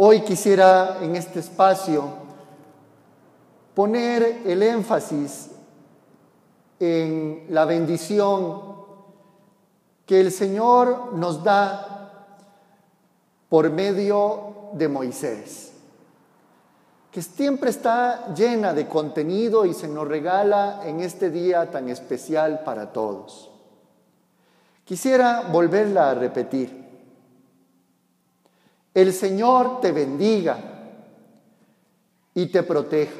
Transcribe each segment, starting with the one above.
Hoy quisiera en este espacio poner el énfasis en la bendición que el Señor nos da por medio de Moisés, que siempre está llena de contenido y se nos regala en este día tan especial para todos. Quisiera volverla a repetir. El Señor te bendiga y te proteja.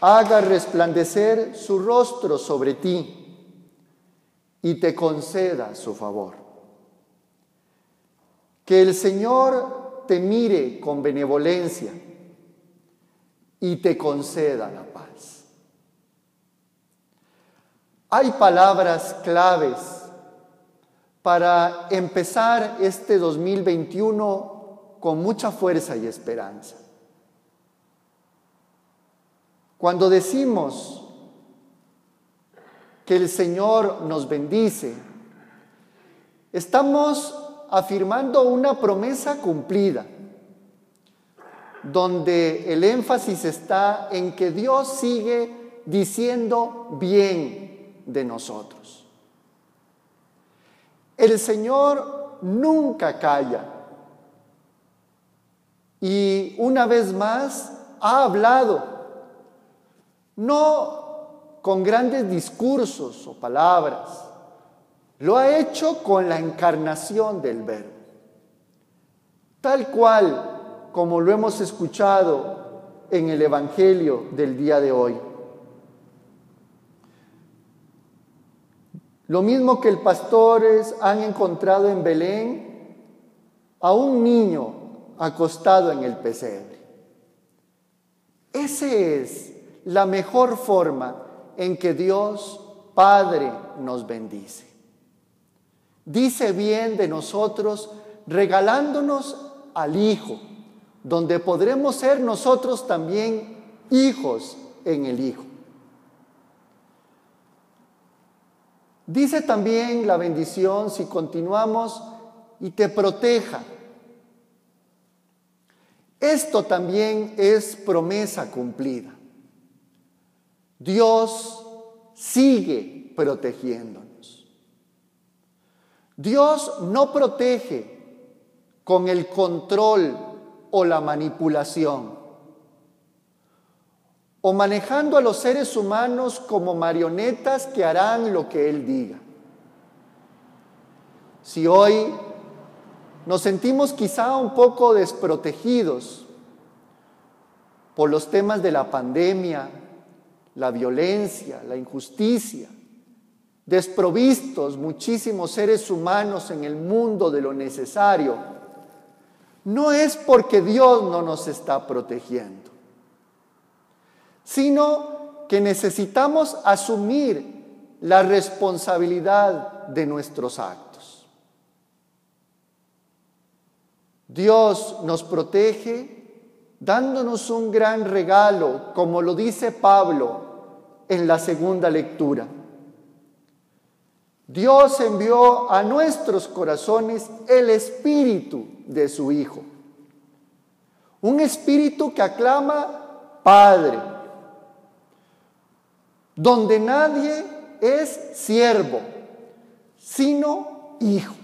Haga resplandecer su rostro sobre ti y te conceda su favor. Que el Señor te mire con benevolencia y te conceda la paz. Hay palabras claves para empezar este 2021 con mucha fuerza y esperanza. Cuando decimos que el Señor nos bendice, estamos afirmando una promesa cumplida, donde el énfasis está en que Dios sigue diciendo bien de nosotros. El Señor nunca calla. Y una vez más ha hablado, no con grandes discursos o palabras, lo ha hecho con la encarnación del Verbo. Tal cual como lo hemos escuchado en el Evangelio del día de hoy. Lo mismo que el pastores han encontrado en Belén a un niño acostado en el pesebre. Esa es la mejor forma en que Dios Padre nos bendice. Dice bien de nosotros regalándonos al Hijo, donde podremos ser nosotros también hijos en el Hijo. Dice también la bendición si continuamos y te proteja. Esto también es promesa cumplida. Dios sigue protegiéndonos. Dios no protege con el control o la manipulación o manejando a los seres humanos como marionetas que harán lo que Él diga. Si hoy nos sentimos quizá un poco desprotegidos por los temas de la pandemia, la violencia, la injusticia, desprovistos muchísimos seres humanos en el mundo de lo necesario, no es porque Dios no nos está protegiendo sino que necesitamos asumir la responsabilidad de nuestros actos. Dios nos protege dándonos un gran regalo, como lo dice Pablo en la segunda lectura. Dios envió a nuestros corazones el espíritu de su Hijo. Un espíritu que aclama Padre donde nadie es siervo, sino hijo.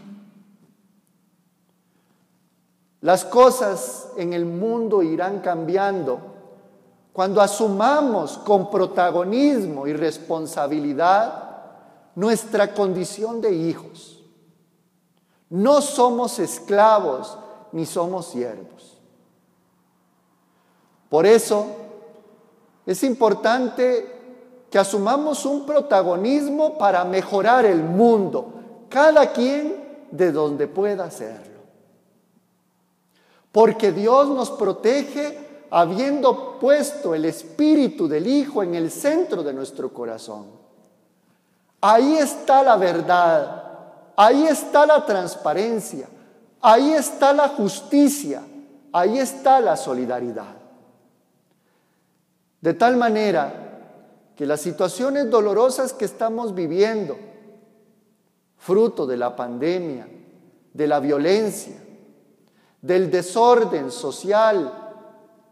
Las cosas en el mundo irán cambiando cuando asumamos con protagonismo y responsabilidad nuestra condición de hijos. No somos esclavos ni somos siervos. Por eso es importante que asumamos un protagonismo para mejorar el mundo, cada quien de donde pueda hacerlo. Porque Dios nos protege habiendo puesto el espíritu del Hijo en el centro de nuestro corazón. Ahí está la verdad, ahí está la transparencia, ahí está la justicia, ahí está la solidaridad. De tal manera que las situaciones dolorosas que estamos viviendo, fruto de la pandemia, de la violencia, del desorden social,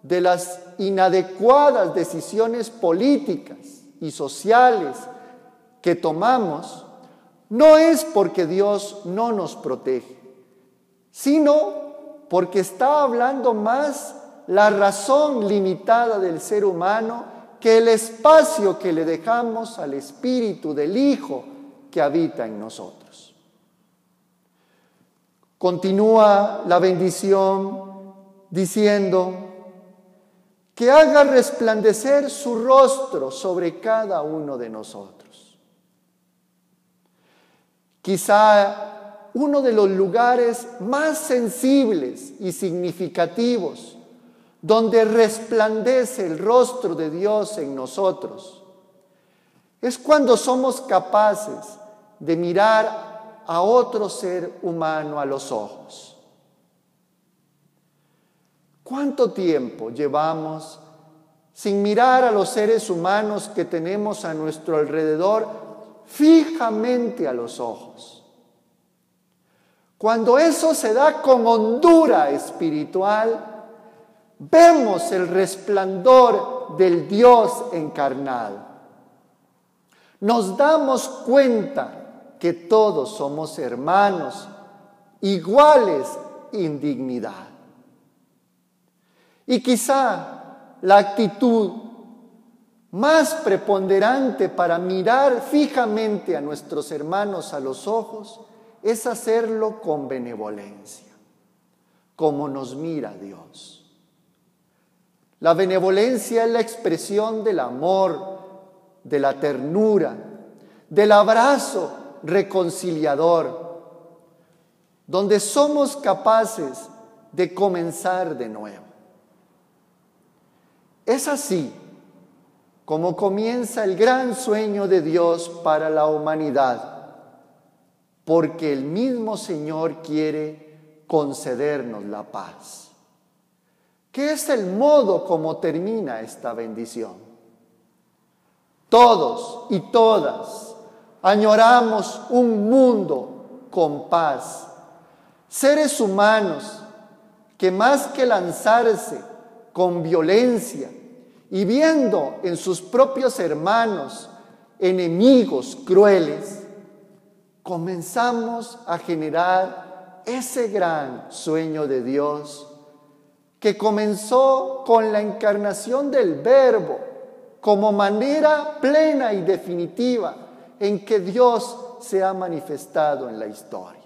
de las inadecuadas decisiones políticas y sociales que tomamos, no es porque Dios no nos protege, sino porque está hablando más la razón limitada del ser humano que el espacio que le dejamos al Espíritu del Hijo que habita en nosotros. Continúa la bendición diciendo, que haga resplandecer su rostro sobre cada uno de nosotros. Quizá uno de los lugares más sensibles y significativos donde resplandece el rostro de Dios en nosotros, es cuando somos capaces de mirar a otro ser humano a los ojos. ¿Cuánto tiempo llevamos sin mirar a los seres humanos que tenemos a nuestro alrededor fijamente a los ojos? Cuando eso se da con hondura espiritual, vemos el resplandor del Dios encarnado. Nos damos cuenta que todos somos hermanos, iguales en dignidad. Y quizá la actitud más preponderante para mirar fijamente a nuestros hermanos a los ojos es hacerlo con benevolencia, como nos mira Dios. La benevolencia es la expresión del amor, de la ternura, del abrazo reconciliador, donde somos capaces de comenzar de nuevo. Es así como comienza el gran sueño de Dios para la humanidad, porque el mismo Señor quiere concedernos la paz. ¿Qué es el modo como termina esta bendición? Todos y todas añoramos un mundo con paz, seres humanos que más que lanzarse con violencia y viendo en sus propios hermanos enemigos crueles, comenzamos a generar ese gran sueño de Dios que comenzó con la encarnación del Verbo como manera plena y definitiva en que Dios se ha manifestado en la historia.